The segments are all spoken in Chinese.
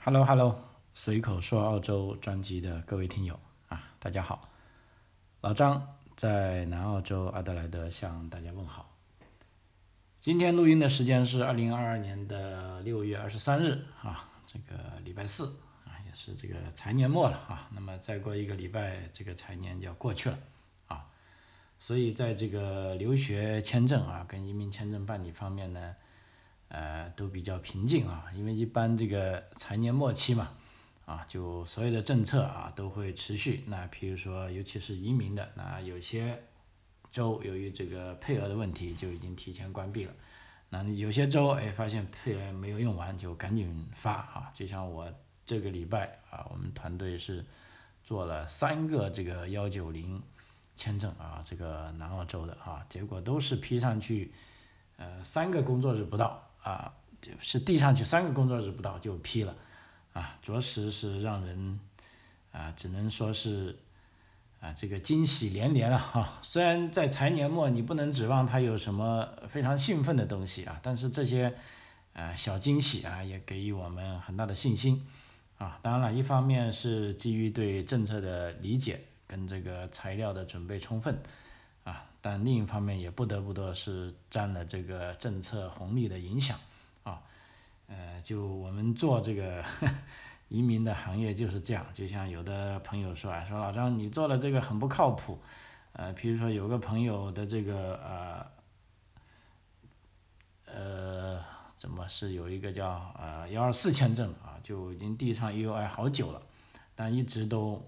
Hello Hello，随口说澳洲专辑的各位听友啊，大家好，老张在南澳洲阿德莱德向大家问好。今天录音的时间是二零二二年的六月二十三日啊，这个礼拜四啊，也是这个财年末了啊。那么再过一个礼拜，这个财年就要过去了啊。所以在这个留学签证啊跟移民签证办理方面呢。呃，都比较平静啊，因为一般这个财年末期嘛，啊，就所有的政策啊都会持续。那比如说，尤其是移民的，那有些州由于这个配额的问题就已经提前关闭了。那有些州哎发现配额没有用完，就赶紧发啊。就像我这个礼拜啊，我们团队是做了三个这个幺九零签证啊，这个南澳洲的啊，结果都是批上去，呃，三个工作日不到。啊，就是递上去三个工作日不到就批了，啊，着实是让人啊，只能说是啊，这个惊喜连连了哈。虽然在财年末，你不能指望它有什么非常兴奋的东西啊，但是这些啊小惊喜啊，也给予我们很大的信心啊。当然了，一方面是基于对政策的理解跟这个材料的准备充分。但另一方面也不得不说是占了这个政策红利的影响，啊，呃，就我们做这个 移民的行业就是这样，就像有的朋友说啊，说老张你做的这个很不靠谱，呃，比如说有个朋友的这个呃，呃，怎么是有一个叫呃幺二四签证啊，就已经递上 U I 好久了，但一直都。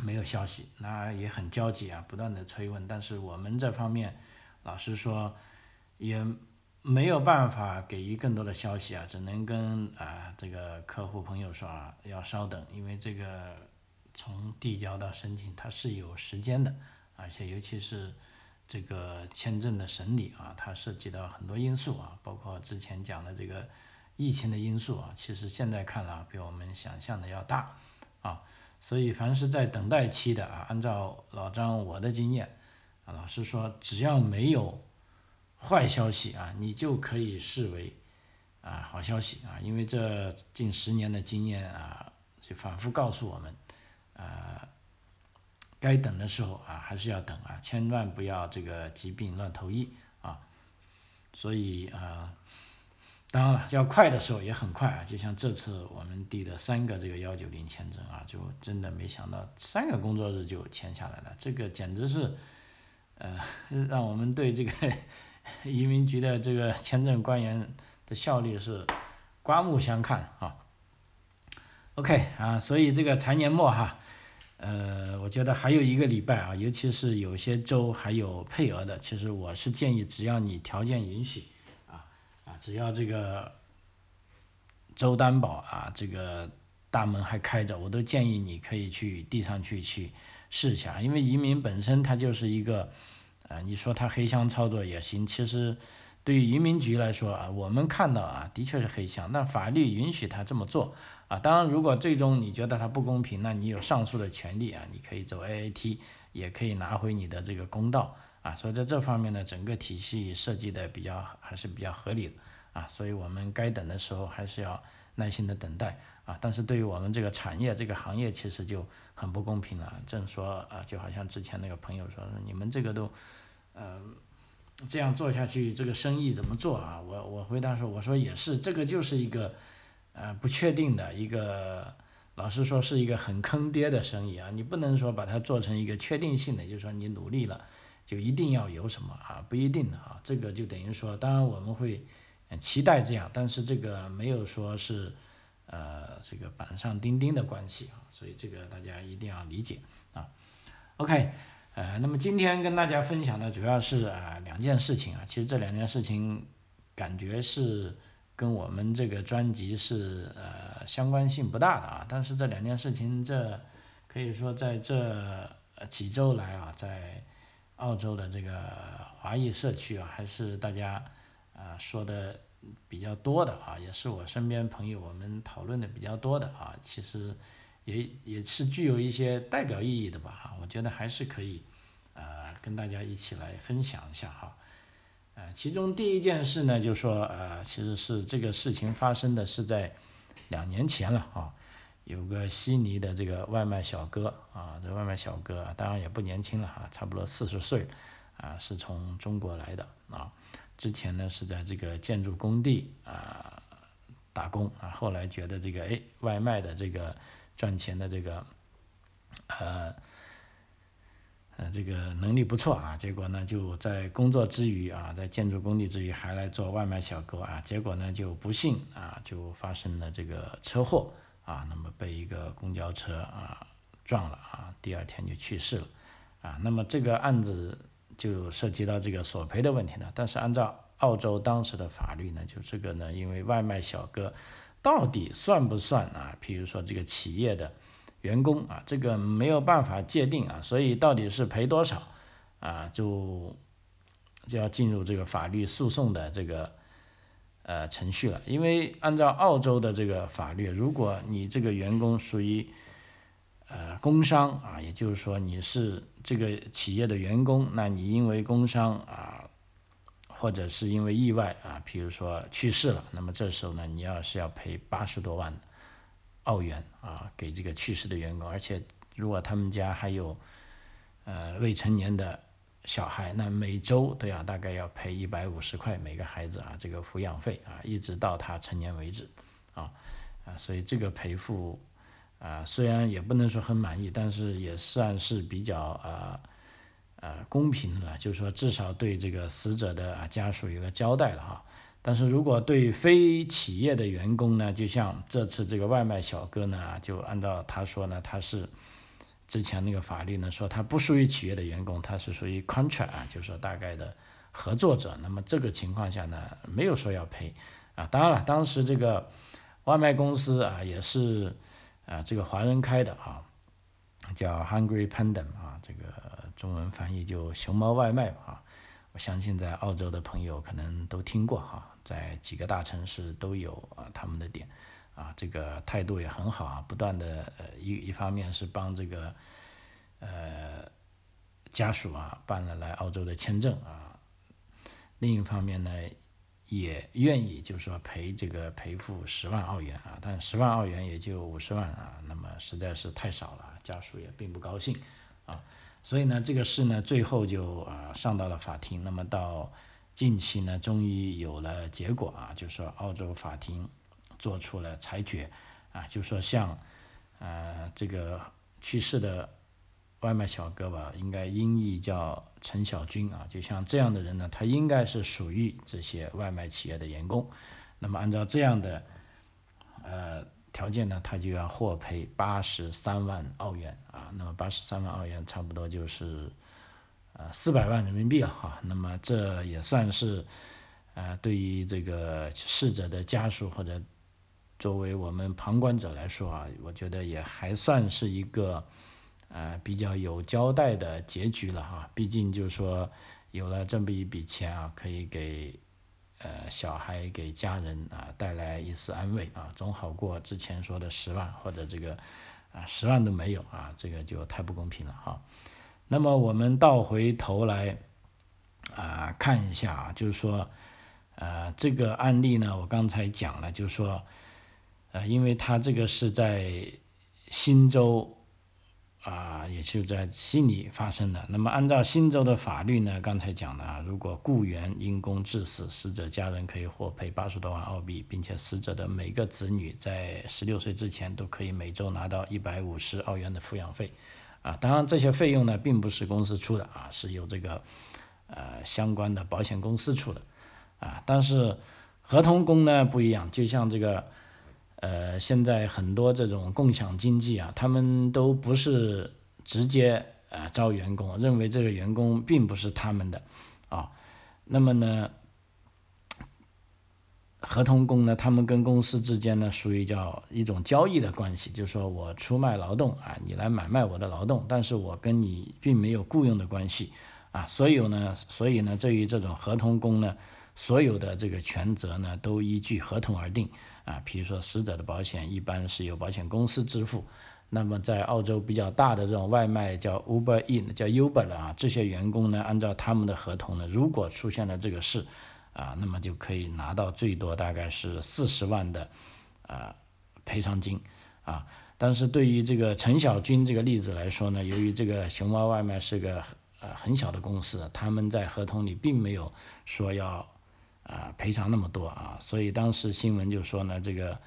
没有消息，那也很焦急啊，不断的催问，但是我们这方面，老实说，也没有办法给予更多的消息啊，只能跟啊这个客户朋友说啊，要稍等，因为这个从递交到申请它是有时间的，而且尤其是这个签证的审理啊，它涉及到很多因素啊，包括之前讲的这个疫情的因素啊，其实现在看来比我们想象的要大啊。所以，凡是在等待期的啊，按照老张我的经验，啊，老实说，只要没有坏消息啊，你就可以视为啊好消息啊，因为这近十年的经验啊，就反复告诉我们，啊，该等的时候啊还是要等啊，千万不要这个疾病乱投医啊，所以啊。当然了，要快的时候也很快啊，就像这次我们递的三个这个幺九零签证啊，就真的没想到三个工作日就签下来了，这个简直是，呃，让我们对这个 移民局的这个签证官员的效率是刮目相看啊。OK 啊，所以这个财年末哈，呃，我觉得还有一个礼拜啊，尤其是有些州还有配额的，其实我是建议只要你条件允许。只要这个周担保啊，这个大门还开着，我都建议你可以去递上去去试一下，因为移民本身它就是一个，呃，你说它黑箱操作也行，其实对于移民局来说啊，我们看到啊，的确是黑箱，但法律允许他这么做啊。当然，如果最终你觉得它不公平，那你有上诉的权利啊，你可以走 AAT，也可以拿回你的这个公道啊。所以在这方面呢，整个体系设计的比较还是比较合理的。啊，所以我们该等的时候还是要耐心的等待啊。但是对于我们这个产业、这个行业，其实就很不公平了。正说啊，就好像之前那个朋友说，你们这个都，呃，这样做下去，这个生意怎么做啊？我我回答说，我说也是，这个就是一个，呃，不确定的一个，老实说是一个很坑爹的生意啊。你不能说把它做成一个确定性的，就是说你努力了就一定要有什么啊？不一定的啊。这个就等于说，当然我们会。期待这样，但是这个没有说是，呃，这个板上钉钉的关系啊，所以这个大家一定要理解啊。OK，呃，那么今天跟大家分享的主要是啊两件事情啊，其实这两件事情感觉是跟我们这个专辑是呃相关性不大的啊，但是这两件事情这可以说在这几周来啊，在澳洲的这个华裔社区啊，还是大家。啊，说的比较多的啊，也是我身边朋友我们讨论的比较多的啊，其实也也是具有一些代表意义的吧哈，我觉得还是可以呃跟大家一起来分享一下哈，呃，其中第一件事呢，就说呃，其实是这个事情发生的是在两年前了啊，有个悉尼的这个外卖小哥啊，这外卖小哥当然也不年轻了哈，差不多四十岁，啊，是从中国来的啊，之前呢是在这个建筑工地啊打工啊，后来觉得这个哎外卖的这个赚钱的这个呃。呃，这个能力不错啊，结果呢就在工作之余啊，在建筑工地之余还来做外卖小哥啊，结果呢就不幸啊就发生了这个车祸啊，那么被一个公交车啊撞了啊，第二天就去世了啊，那么这个案子就涉及到这个索赔的问题了，但是按照澳洲当时的法律呢，就这个呢，因为外卖小哥到底算不算啊？譬如说这个企业的。员工啊，这个没有办法界定啊，所以到底是赔多少啊，就就要进入这个法律诉讼的这个呃程序了。因为按照澳洲的这个法律，如果你这个员工属于呃工伤啊，也就是说你是这个企业的员工，那你因为工伤啊，或者是因为意外啊，比如说去世了，那么这时候呢，你要是要赔八十多万。澳元啊，给这个去世的员工，而且如果他们家还有呃未成年的小孩，那每周都要大概要赔一百五十块每个孩子啊，这个抚养费啊，一直到他成年为止啊啊，所以这个赔付啊，虽然也不能说很满意，但是也算是比较啊呃公平了，就是说至少对这个死者的家属有个交代了哈。但是如果对非企业的员工呢，就像这次这个外卖小哥呢，就按照他说呢，他是之前那个法律呢说他不属于企业的员工，他是属于 contract 啊，就是说大概的合作者。那么这个情况下呢，没有说要赔啊。当然了，当时这个外卖公司啊也是啊这个华人开的啊，叫 Hungry Panda 啊，这个中文翻译就熊猫外卖啊。我相信在澳洲的朋友可能都听过哈。在几个大城市都有啊，他们的店，啊，这个态度也很好啊，不断的呃一一方面是帮这个呃家属啊办了来澳洲的签证啊，另一方面呢也愿意就是说赔这个赔付十万澳元啊，但十万澳元也就五十万啊，那么实在是太少了，家属也并不高兴啊，所以呢这个事呢最后就啊上到了法庭，那么到。近期呢，终于有了结果啊，就是说澳洲法庭做出了裁决啊，就说像呃这个去世的外卖小哥吧，应该音译叫陈小军啊，就像这样的人呢，他应该是属于这些外卖企业的员工，那么按照这样的呃条件呢，他就要获赔八十三万澳元啊，那么八十三万澳元差不多就是。呃，四百万人民币了哈，那么这也算是，呃，对于这个逝者的家属或者作为我们旁观者来说啊，我觉得也还算是一个，呃，比较有交代的结局了哈。毕竟就是说有了这么一笔钱啊，可以给呃小孩给家人啊带来一丝安慰啊，总好过之前说的十万或者这个啊十万都没有啊，这个就太不公平了哈。那么我们倒回头来啊看一下啊，就是说，呃，这个案例呢，我刚才讲了，就是说，呃，因为他这个是在新州啊，也就在悉尼发生的。那么按照新州的法律呢，刚才讲的啊，如果雇员因公致死，死者家人可以获赔八十多万澳币，并且死者的每个子女在十六岁之前都可以每周拿到一百五十澳元的抚养费。啊，当然这些费用呢，并不是公司出的啊，是由这个呃相关的保险公司出的啊。但是合同工呢不一样，就像这个呃现在很多这种共享经济啊，他们都不是直接啊招员工，认为这个员工并不是他们的啊。那么呢？合同工呢，他们跟公司之间呢，属于叫一种交易的关系，就是说我出卖劳动啊，你来买卖我的劳动，但是我跟你并没有雇佣的关系啊，所以呢，所以呢，对于这种合同工呢，所有的这个权责呢，都依据合同而定啊。比如说死者的保险一般是由保险公司支付，那么在澳洲比较大的这种外卖叫 Uber e a 叫 Uber 的啊，这些员工呢，按照他们的合同呢，如果出现了这个事。啊，那么就可以拿到最多大概是四十万的，啊赔偿金啊。但是对于这个陈小军这个例子来说呢，由于这个熊猫外卖是个呃很小的公司，他们在合同里并没有说要啊赔偿那么多啊，所以当时新闻就说呢，这个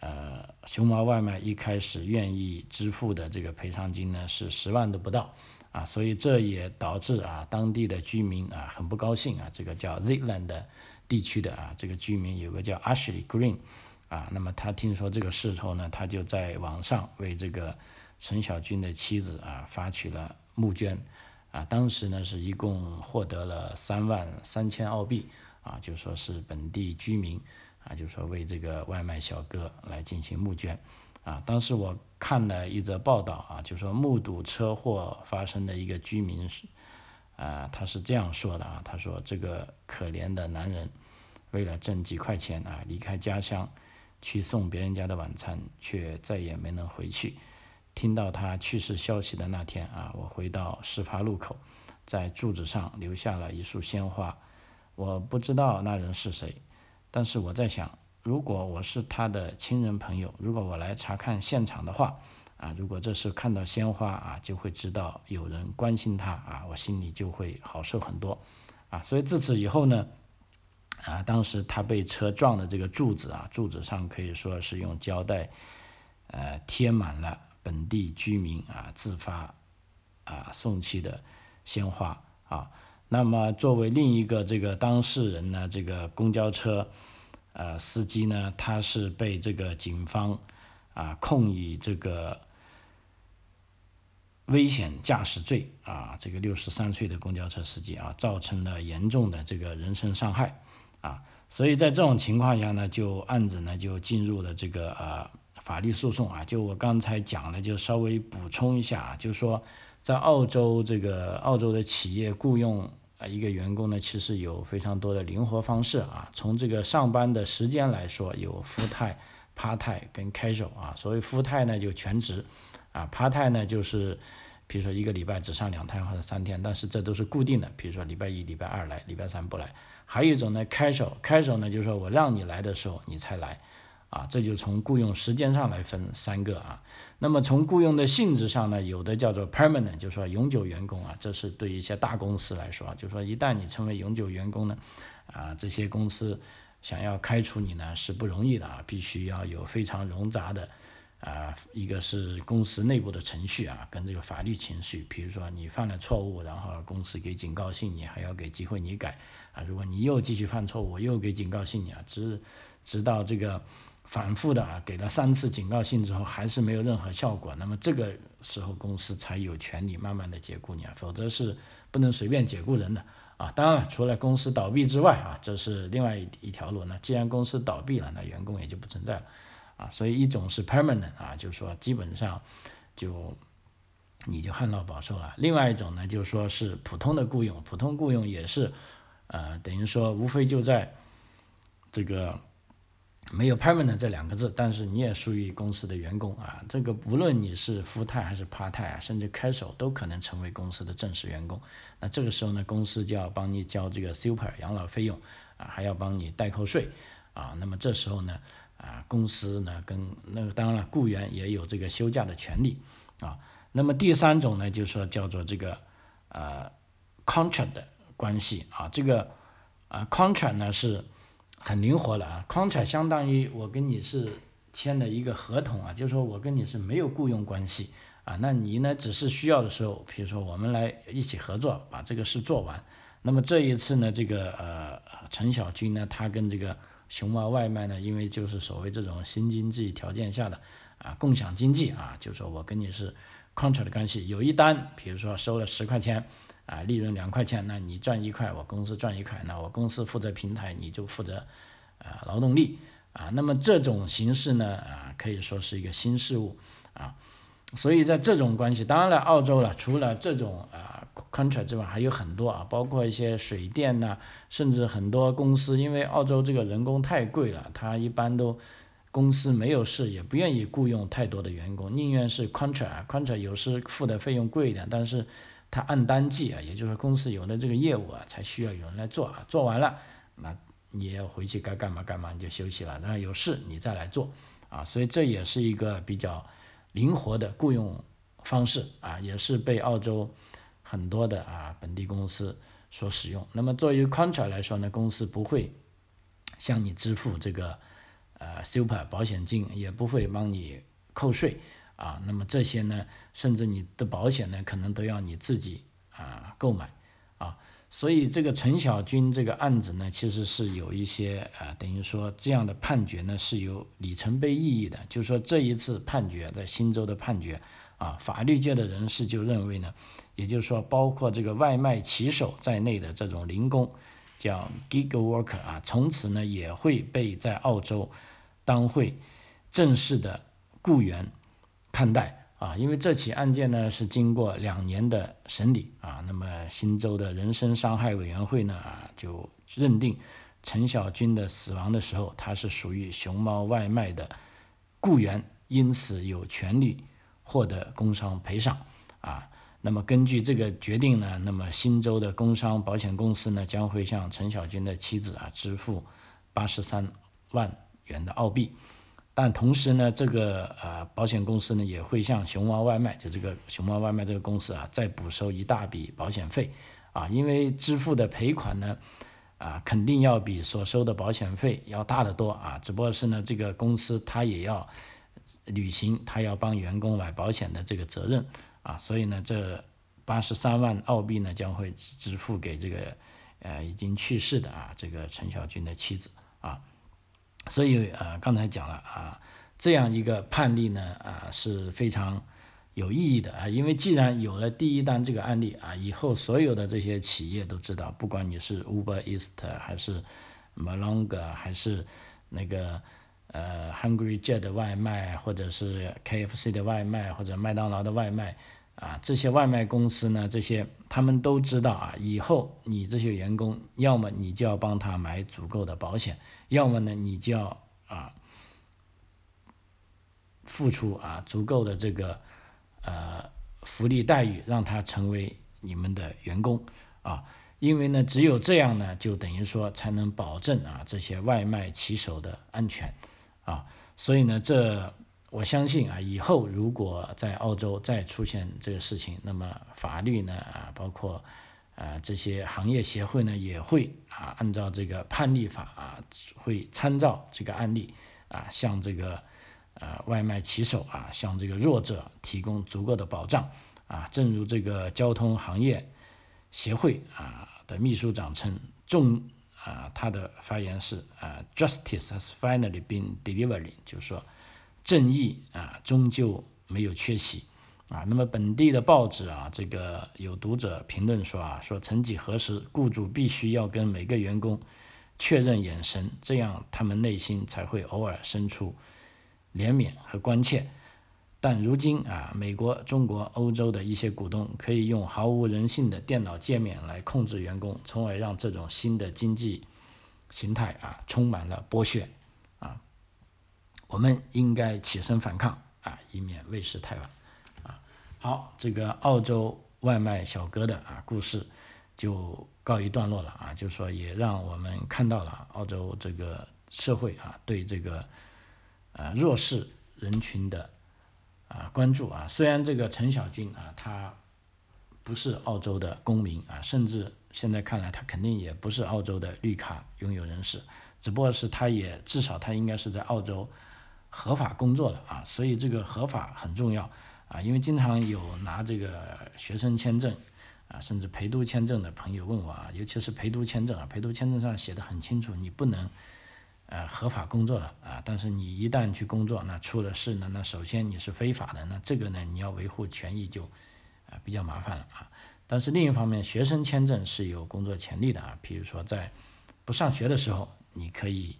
呃熊猫外卖一开始愿意支付的这个赔偿金呢是十万都不到啊，所以这也导致啊当地的居民啊很不高兴啊，这个叫 Zealand 地区的啊这个居民有个叫 Ashley Green。啊，那么他听说这个事后呢，他就在网上为这个陈小军的妻子啊发起了募捐，啊，当时呢是一共获得了三万三千澳币，啊，就说是本地居民啊，就说为这个外卖小哥来进行募捐，啊，当时我看了一则报道啊，就说目睹车祸发生的一个居民是，啊，他是这样说的啊，他说这个可怜的男人为了挣几块钱啊，离开家乡。去送别人家的晚餐，却再也没能回去。听到他去世消息的那天啊，我回到事发路口，在柱子上留下了一束鲜花。我不知道那人是谁，但是我在想，如果我是他的亲人朋友，如果我来查看现场的话，啊，如果这时看到鲜花啊，就会知道有人关心他啊，我心里就会好受很多。啊，所以自此以后呢。啊，当时他被车撞的这个柱子啊，柱子上可以说是用胶带，呃，贴满了本地居民啊自发啊送去的鲜花啊。那么作为另一个这个当事人呢，这个公交车呃司机呢，他是被这个警方啊控以这个危险驾驶罪啊，这个六十三岁的公交车司机啊，造成了严重的这个人身伤害。啊，所以在这种情况下呢，就案子呢就进入了这个呃法律诉讼啊。就我刚才讲的，就稍微补充一下啊，就是说在澳洲这个澳洲的企业雇佣啊一个员工呢，其实有非常多的灵活方式啊。从这个上班的时间来说，有 full time、part time 跟 casual 啊。所谓 full time 呢就全职啊，part time 呢就是比如说一个礼拜只上两天或者三天，但是这都是固定的，比如说礼拜一、礼拜二来，礼拜三不来。还有一种呢，开手开手呢，就是说我让你来的时候你才来，啊，这就从雇佣时间上来分三个啊。那么从雇佣的性质上呢，有的叫做 permanent，就是说永久员工啊，这是对一些大公司来说，就是说一旦你成为永久员工呢，啊，这些公司想要开除你呢是不容易的啊，必须要有非常冗杂的。啊，一个是公司内部的程序啊，跟这个法律程序，比如说你犯了错误，然后公司给警告信你，还要给机会你改啊。如果你又继续犯错误，又给警告信你啊，直直到这个反复的啊，给了三次警告信之后，还是没有任何效果，那么这个时候公司才有权利慢慢的解雇你啊，否则是不能随便解雇人的啊。当然了，除了公司倒闭之外啊，这是另外一一条路。那既然公司倒闭了，那员工也就不存在了。啊，所以一种是 permanent 啊，就是说基本上就你就旱涝保收了。另外一种呢，就是说是普通的雇佣，普通雇佣也是，呃，等于说无非就在这个没有 permanent 这两个字，但是你也属于公司的员工啊。这个无论你是 full time 还是 part time 啊，甚至开手都可能成为公司的正式员工。那这个时候呢，公司就要帮你交这个 super 养老费用啊，还要帮你代扣税啊。那么这时候呢？啊，公司呢跟那个当然了，雇员也有这个休假的权利啊。那么第三种呢，就是说叫做这个呃 contract 的关系啊。这个啊 contract 呢是很灵活了啊。contract 相当于我跟你是签的一个合同啊，就是说我跟你是没有雇佣关系啊。那你呢只是需要的时候，比如说我们来一起合作把这个事做完。那么这一次呢，这个呃陈小军呢，他跟这个。熊猫外卖呢，因为就是所谓这种新经济条件下的啊共享经济啊，就是说我跟你是 contract 的关系，有一单，比如说收了十块钱啊，利润两块钱，那你赚一块，我公司赚一块，那我公司负责平台，你就负责啊劳动力啊，那么这种形式呢啊可以说是一个新事物啊，所以在这种关系，当然了，澳洲了，除了这种啊。contract 之外还有很多啊，包括一些水电呐，甚至很多公司，因为澳洲这个人工太贵了，他一般都公司没有事也不愿意雇佣太多的员工，宁愿是 contract，contract 有时付的费用贵一点，但是他按单计啊，也就是说公司有了这个业务啊，才需要有人来做啊，做完了那你要回去该干嘛干嘛你就休息了，然后有事你再来做啊，所以这也是一个比较灵活的雇佣方式啊，也是被澳洲很多的啊本地公司所使用。那么作为 contract 来说呢，公司不会向你支付这个呃 super 保险金，也不会帮你扣税啊。那么这些呢，甚至你的保险呢，可能都要你自己啊购买啊。所以这个陈小军这个案子呢，其实是有一些啊，等于说这样的判决呢是有里程碑意义的。就是说这一次判决在新州的判决啊，法律界的人士就认为呢，也就是说包括这个外卖骑手在内的这种零工，叫 gig worker 啊，从此呢也会被在澳洲当会正式的雇员看待。啊，因为这起案件呢是经过两年的审理啊，那么新州的人身伤害委员会呢就认定陈小军的死亡的时候，他是属于熊猫外卖的雇员，因此有权利获得工伤赔偿啊。那么根据这个决定呢，那么新州的工伤保险公司呢将会向陈小军的妻子啊支付八十三万元的澳币。但同时呢，这个呃保险公司呢也会向熊猫外卖，就这个熊猫外卖这个公司啊，再补收一大笔保险费，啊，因为支付的赔款呢，啊，肯定要比所收的保险费要大得多啊，只不过是呢，这个公司它也要履行它要帮员工买保险的这个责任啊，所以呢，这八十三万澳币呢将会支付给这个呃已经去世的啊这个陈小军的妻子啊。所以啊，刚才讲了啊，这样一个判例呢啊是非常有意义的啊，因为既然有了第一单这个案例啊，以后所有的这些企业都知道，不管你是 Uber East 还是 Malonga 还是那个呃 Hungry Jet 的外卖，或者是 KFC 的外卖或者麦当劳的外卖啊，这些外卖公司呢，这些他们都知道啊，以后你这些员工，要么你就要帮他买足够的保险。要么呢，你就要啊付出啊足够的这个呃福利待遇，让他成为你们的员工啊，因为呢，只有这样呢，就等于说才能保证啊这些外卖骑手的安全啊，所以呢，这我相信啊，以后如果在澳洲再出现这个事情，那么法律呢啊，包括。啊，这些行业协会呢也会啊，按照这个判例法啊，会参照这个案例啊，向这个呃外卖骑手啊，向这个弱者提供足够的保障啊。正如这个交通行业协会啊的秘书长称，重啊他的发言是啊，Justice has finally been delivered，就是说正义啊终究没有缺席。啊，那么本地的报纸啊，这个有读者评论说啊，说曾几何时，雇主必须要跟每个员工确认眼神，这样他们内心才会偶尔生出怜悯和关切。但如今啊，美国、中国、欧洲的一些股东可以用毫无人性的电脑界面来控制员工，从而让这种新的经济形态啊充满了剥削啊。我们应该起身反抗啊，以免为时太晚。好，这个澳洲外卖小哥的啊故事就告一段落了啊，就说也让我们看到了澳洲这个社会啊对这个呃弱势人群的啊关注啊。虽然这个陈小军啊他不是澳洲的公民啊，甚至现在看来他肯定也不是澳洲的绿卡拥有人士，只不过是他也至少他应该是在澳洲合法工作的啊，所以这个合法很重要。啊，因为经常有拿这个学生签证，啊，甚至陪读签证的朋友问我啊，尤其是陪读签证啊，陪读签证上写的很清楚，你不能，呃，合法工作了啊，但是你一旦去工作，那出了事呢，那首先你是非法的，那这个呢，你要维护权益就，啊，比较麻烦了啊。但是另一方面，学生签证是有工作潜力的啊，比如说在不上学的时候，你可以，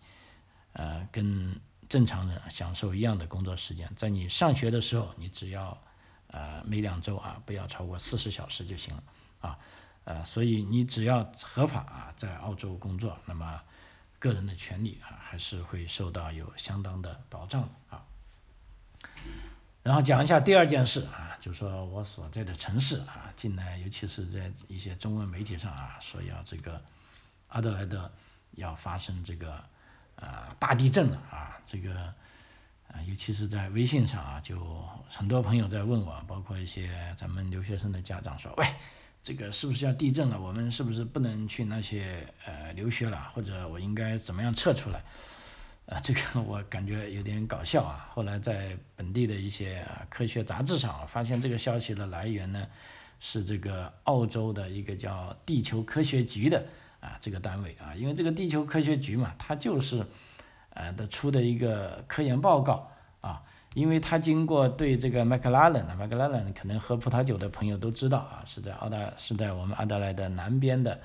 呃，跟。正常人享受一样的工作时间，在你上学的时候，你只要，呃，每两周啊，不要超过四十小时就行了，啊，呃，所以你只要合法啊，在澳洲工作，那么个人的权利啊，还是会受到有相当的保障啊。然后讲一下第二件事啊，就说我所在的城市啊，近来尤其是在一些中文媒体上啊，说要这个阿德莱德要发生这个。啊，大地震了啊！这个啊，尤其是在微信上啊，就很多朋友在问我，包括一些咱们留学生的家长说，喂，这个是不是要地震了？我们是不是不能去那些呃留学了？或者我应该怎么样撤出来？啊，这个 我感觉有点搞笑啊。后来在本地的一些科学杂志上发现，这个消息的来源呢是这个澳洲的一个叫地球科学局的啊这个单位啊，因为这个地球科学局嘛，它就是。呃的出的一个科研报告啊，因为他经过对这个麦克拉伦啊，麦克拉伦可能喝葡萄酒的朋友都知道啊，是在澳大是在我们阿德莱德南边的，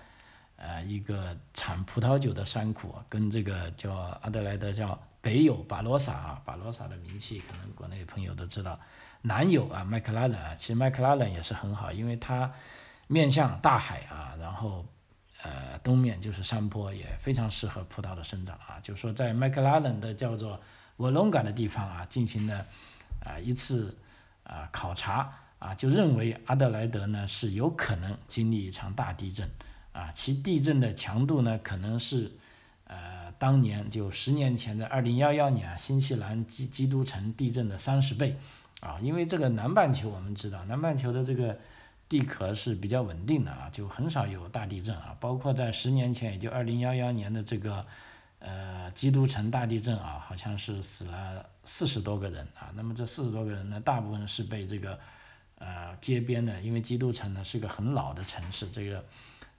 呃一个产葡萄酒的山谷，跟这个叫阿德莱德叫北有巴罗萨啊，巴罗萨的名气可能国内朋友都知道，南有啊麦克拉伦啊，其实麦克拉伦也是很好，因为它面向大海啊，然后。呃，东面就是山坡，也非常适合葡萄的生长啊。就是说，在麦克拉伦的叫做沃隆嘎的地方啊，进行了啊一次啊考察啊，就认为阿德莱德呢是有可能经历一场大地震啊，其地震的强度呢可能是呃当年就十年前的二零幺幺年啊新西兰基基督城地震的三十倍啊，因为这个南半球我们知道南半球的这个。地壳是比较稳定的啊，就很少有大地震啊。包括在十年前，也就二零幺幺年的这个呃基督城大地震啊，好像是死了四十多个人啊。那么这四十多个人呢，大部分是被这个呃街边的，因为基督城呢是个很老的城市，这个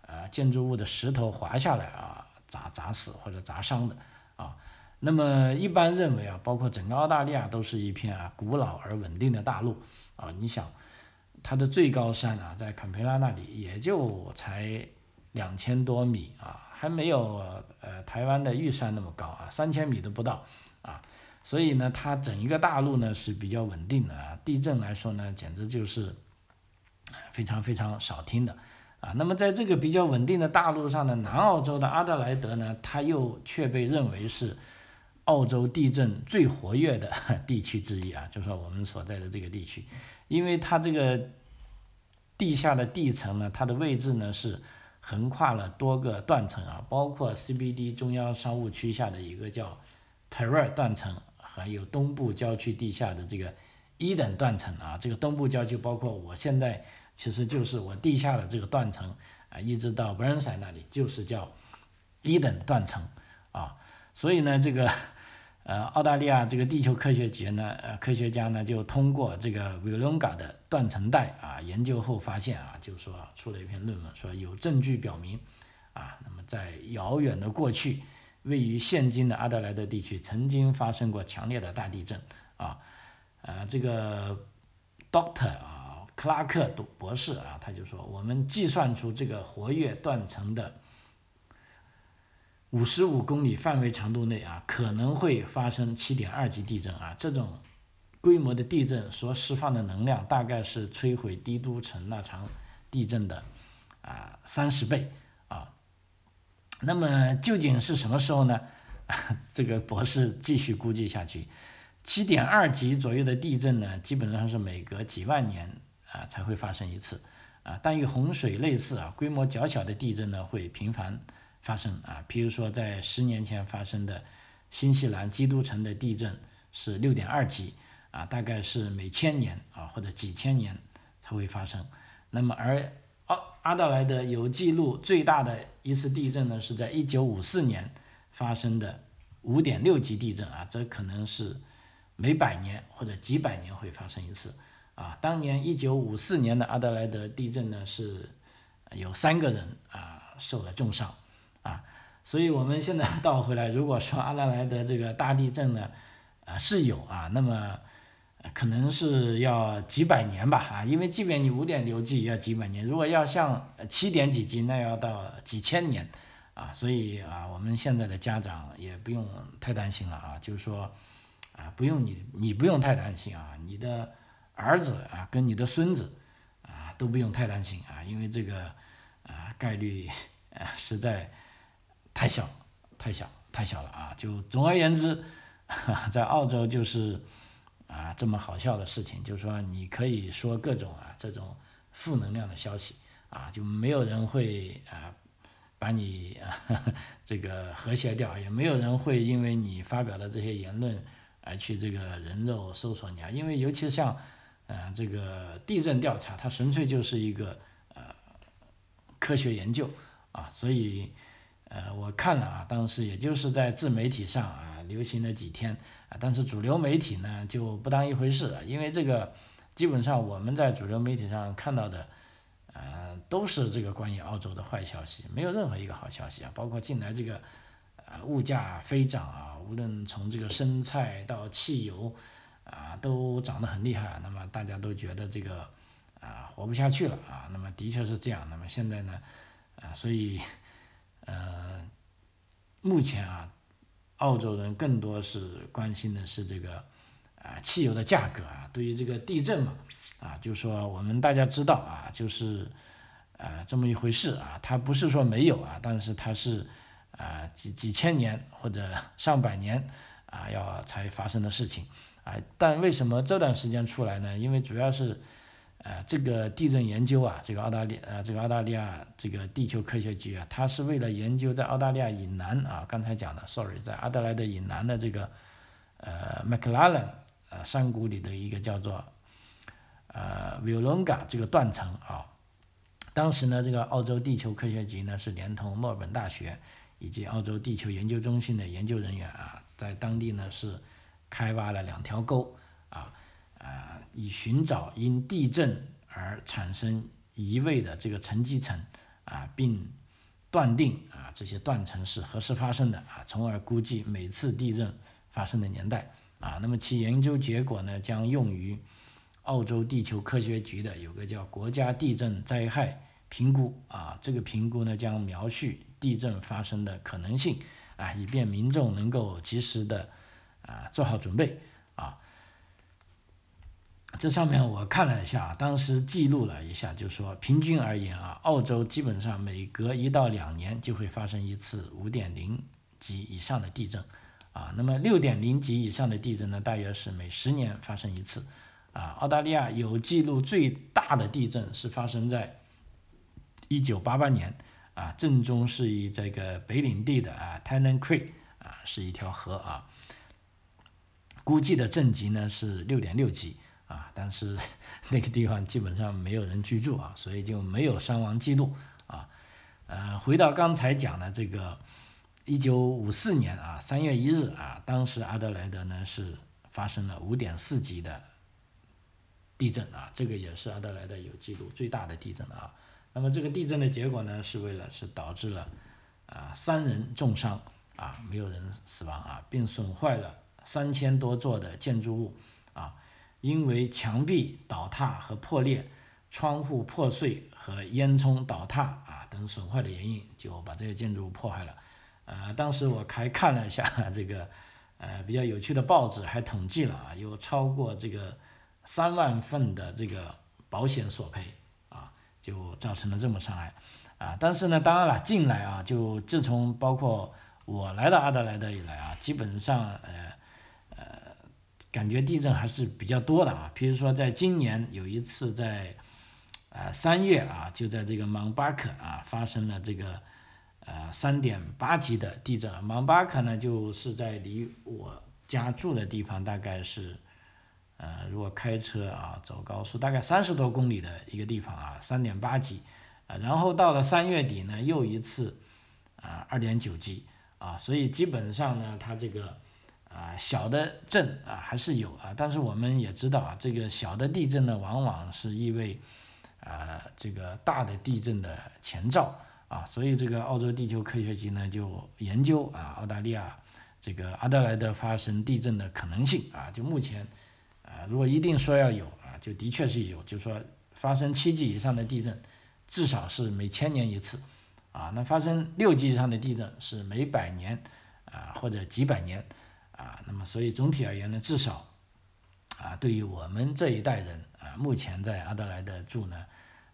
呃建筑物的石头滑下来啊，砸砸死或者砸伤的啊。那么一般认为啊，包括整个澳大利亚都是一片啊古老而稳定的大陆啊。你想。它的最高山啊，在坎培拉那里也就才两千多米啊，还没有呃台湾的玉山那么高啊，三千米都不到啊，所以呢，它整一个大陆呢是比较稳定的啊，地震来说呢，简直就是非常非常少听的啊。那么在这个比较稳定的大陆上呢，南澳洲的阿德莱德呢，它又却被认为是澳洲地震最活跃的 地区之一啊，就说我们所在的这个地区。因为它这个地下的地层呢，它的位置呢是横跨了多个断层啊，包括 CBD 中央商务区下的一个叫 p e r r 断层，还有东部郊区地下的这个一等断层啊。这个东部郊区包括我现在其实就是我地下的这个断层啊，一直到 Burnside 那里就是叫一等断层啊。所以呢，这个。呃，澳大利亚这个地球科学局呢，呃，科学家呢就通过这个维隆嘎的断层带啊研究后发现啊，就是说出了一篇论文，说有证据表明，啊，那么在遥远的过去，位于现今的阿德莱德地区曾经发生过强烈的大地震啊，呃，这个 Doctor 啊，克拉克博士啊，他就说，我们计算出这个活跃断层的。五十五公里范围长度内啊，可能会发生七点二级地震啊。这种规模的地震所释放的能量，大概是摧毁帝都城那场地震的啊三十倍啊。那么究竟是什么时候呢？这个博士继续估计下去，七点二级左右的地震呢，基本上是每隔几万年啊才会发生一次啊。但与洪水类似啊，规模较小的地震呢，会频繁。发生啊，譬如说在十年前发生的新西兰基督城的地震是六点二级啊，大概是每千年啊或者几千年才会发生。那么而阿阿德莱德有记录最大的一次地震呢，是在一九五四年发生的五点六级地震啊，这可能是每百年或者几百年会发生一次啊。当年一九五四年的阿德莱德地震呢，是有三个人啊受了重伤。啊，所以我们现在 倒回来，如果说阿拉莱德这个大地震呢，啊是有啊，那么可能是要几百年吧啊，因为即便你五点六级也要几百年，如果要像七点几级，那要到几千年啊，所以啊，我们现在的家长也不用太担心了啊，就是说啊，不用你你不用太担心啊，你的儿子啊跟你的孙子啊都不用太担心啊，因为这个啊概率啊 实在。太小，太小，太小了啊！就总而言之，在澳洲就是啊这么好笑的事情，就是说你可以说各种啊这种负能量的消息啊，就没有人会啊把你这个和谐掉，也没有人会因为你发表的这些言论而去这个人肉搜索你啊，因为尤其像，呃，这个地震调查，它纯粹就是一个呃科学研究啊，所以呃我看了啊，当时也就是在自媒体上啊流行了几天啊，但是主流媒体呢就不当一回事，因为这个基本上我们在主流媒体上看到的，呃都是这个关于澳洲的坏消息，没有任何一个好消息啊，包括近来这个。啊，物价飞涨啊，无论从这个生菜到汽油，啊，都涨得很厉害。那么大家都觉得这个啊活不下去了啊。那么的确是这样。那么现在呢，啊，所以呃，目前啊，澳洲人更多是关心的是这个啊汽油的价格啊。对于这个地震嘛，啊，就说我们大家知道啊，就是啊这么一回事啊。它不是说没有啊，但是它是。啊，几几千年或者上百年啊，要才发生的事情啊，但为什么这段时间出来呢？因为主要是，呃，这个地震研究啊，这个澳大利呃，这个澳大利亚这个地球科学局啊，它是为了研究在澳大利亚以南啊，刚才讲的，sorry，在阿德莱德以南的这个呃麦克拉伦呃山谷里的一个叫做呃 v i l o n g a 这个断层啊，当时呢，这个澳洲地球科学局呢是连同墨尔本大学。以及澳洲地球研究中心的研究人员啊，在当地呢是开挖了两条沟啊啊，以寻找因地震而产生移位的这个沉积层啊，并断定啊这些断层是何时发生的啊，从而估计每次地震发生的年代啊。那么其研究结果呢，将用于澳洲地球科学局的有个叫国家地震灾害评估啊，这个评估呢将描述。地震发生的可能性啊，以便民众能够及时的啊做好准备啊。这上面我看了一下，当时记录了一下，就说平均而言啊，澳洲基本上每隔一到两年就会发生一次五点零级以上的地震啊。那么六点零级以上的地震呢，大约是每十年发生一次啊。澳大利亚有记录最大的地震是发生在一九八八年。啊，震中是以这个北领地的啊 t e n n Creek 啊，是一条河啊，估计的震级呢是六点六级啊，但是 那个地方基本上没有人居住啊，所以就没有伤亡记录啊。呃，回到刚才讲的这个一九五四年啊三月一日啊，当时阿德莱德呢是发生了五点四级的地震啊，这个也是阿德莱德有记录最大的地震了啊。那么这个地震的结果呢，是为了是导致了啊三人重伤啊，没有人死亡啊，并损坏了三千多座的建筑物啊，因为墙壁倒塌和破裂、窗户破碎和烟囱倒塌啊等损坏的原因，就把这些建筑物破坏了。呃，当时我还看了一下这个呃比较有趣的报纸，还统计了啊，有超过这个三万份的这个保险索赔啊。就造成了这么伤害，啊，但是呢，当然了，近来啊，就自从包括我来到阿德莱德以来啊，基本上呃，感觉地震还是比较多的啊。比如说，在今年有一次在呃三月啊，就在这个芒巴克啊发生了这个呃三点八级的地震。芒巴克呢，就是在离我家住的地方大概是。呃，如果开车啊，走高速，大概三十多公里的一个地方啊，三点八级，啊，然后到了三月底呢，又一次，啊，二点九级，啊，所以基本上呢，它这个，啊，小的震啊还是有啊，但是我们也知道啊，这个小的地震呢，往往是意味，啊，这个大的地震的前兆，啊，所以这个澳洲地球科学局呢，就研究啊，澳大利亚这个阿德莱德发生地震的可能性，啊，就目前。啊，如果一定说要有啊，就的确是有，就是说发生七级以上的地震，至少是每千年一次，啊，那发生六级以上的地震是每百年啊或者几百年，那么所以总体而言呢，至少啊对于我们这一代人啊，目前在阿德莱德住呢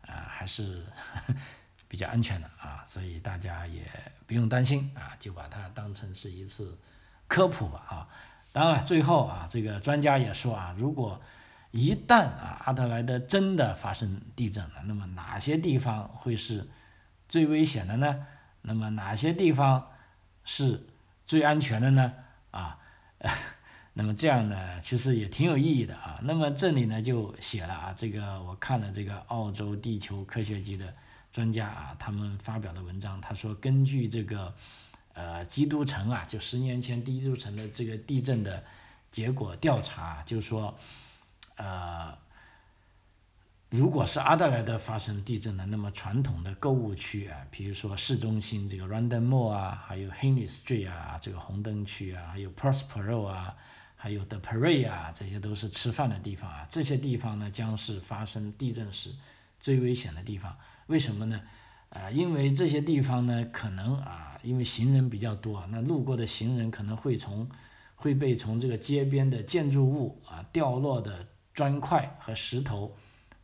啊还是 比较安全的啊，所以大家也不用担心啊，就把它当成是一次科普吧啊。当然，最后啊，这个专家也说啊，如果一旦啊阿德莱德真的发生地震了，那么哪些地方会是最危险的呢？那么哪些地方是最安全的呢？啊，那么这样呢，其实也挺有意义的啊。那么这里呢就写了啊，这个我看了这个澳洲地球科学局的专家啊，他们发表的文章，他说根据这个呃基督城啊，就十年前基督城的这个地震的结果调查，就是说呃。如果是阿德莱德发生地震了，那么传统的购物区啊，比如说市中心这个 Random Mall 啊，还有 Henry Street 啊，这个红灯区啊，还有 Prospero 啊，还有 The Parade 啊，这些都是吃饭的地方啊。这些地方呢，将是发生地震时最危险的地方。为什么呢？啊，因为这些地方呢，可能啊，因为行人比较多，那路过的行人可能会从会被从这个街边的建筑物啊掉落的砖块和石头。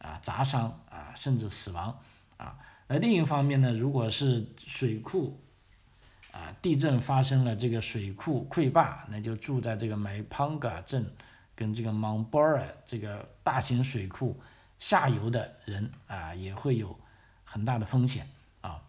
啊，砸伤啊，甚至死亡啊。那另一方面呢，如果是水库啊，地震发生了，这个水库溃坝，那就住在这个 m 潘 p a n g a 镇跟这个 Mount b o r a 这个大型水库下游的人啊，也会有很大的风险啊。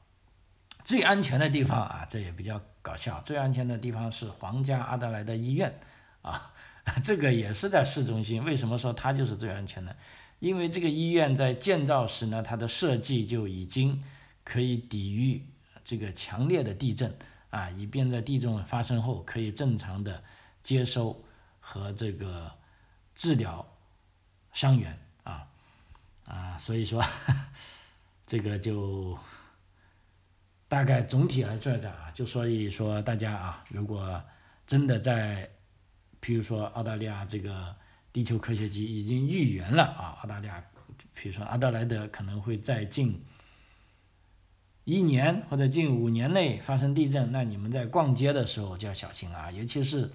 最安全的地方啊，这也比较搞笑，最安全的地方是皇家阿德莱德医院啊，这个也是在市中心。为什么说它就是最安全的？因为这个医院在建造时呢，它的设计就已经可以抵御这个强烈的地震啊，以便在地震发生后可以正常的接收和这个治疗伤员啊啊，所以说 这个就大概总体来说讲啊，就所以说大家啊，如果真的在，比如说澳大利亚这个。地球科学局已经预言了啊，澳大利亚，比如说阿德莱德可能会在近一年或者近五年内发生地震，那你们在逛街的时候就要小心啊，尤其是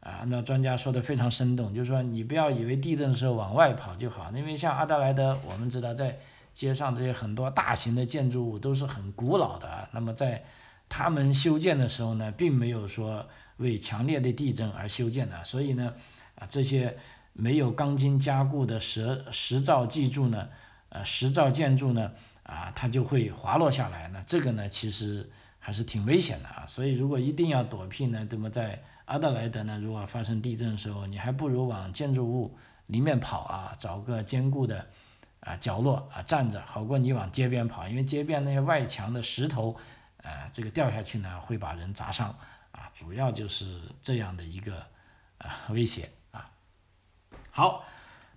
啊，按照专家说的非常生动，就是说你不要以为地震的时候往外跑就好，因为像阿德莱德，我们知道在街上这些很多大型的建筑物都是很古老的，那么在他们修建的时候呢，并没有说为强烈的地震而修建的，所以呢，啊这些。没有钢筋加固的石石造建筑呢，呃，石造建筑呢，啊，它就会滑落下来。那这个呢，其实还是挺危险的啊。所以如果一定要躲避呢，那么在阿德莱德呢，如果发生地震的时候，你还不如往建筑物里面跑啊，找个坚固的啊角落啊站着，好过你往街边跑，因为街边那些外墙的石头，呃，这个掉下去呢，会把人砸伤啊。主要就是这样的一个啊威胁。好，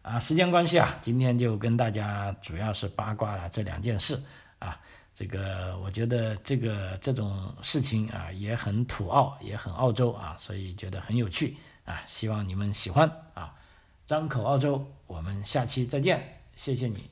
啊，时间关系啊，今天就跟大家主要是八卦了这两件事啊。这个我觉得这个这种事情啊也很土澳，也很澳洲啊，所以觉得很有趣啊。希望你们喜欢啊。张口澳洲，我们下期再见，谢谢你。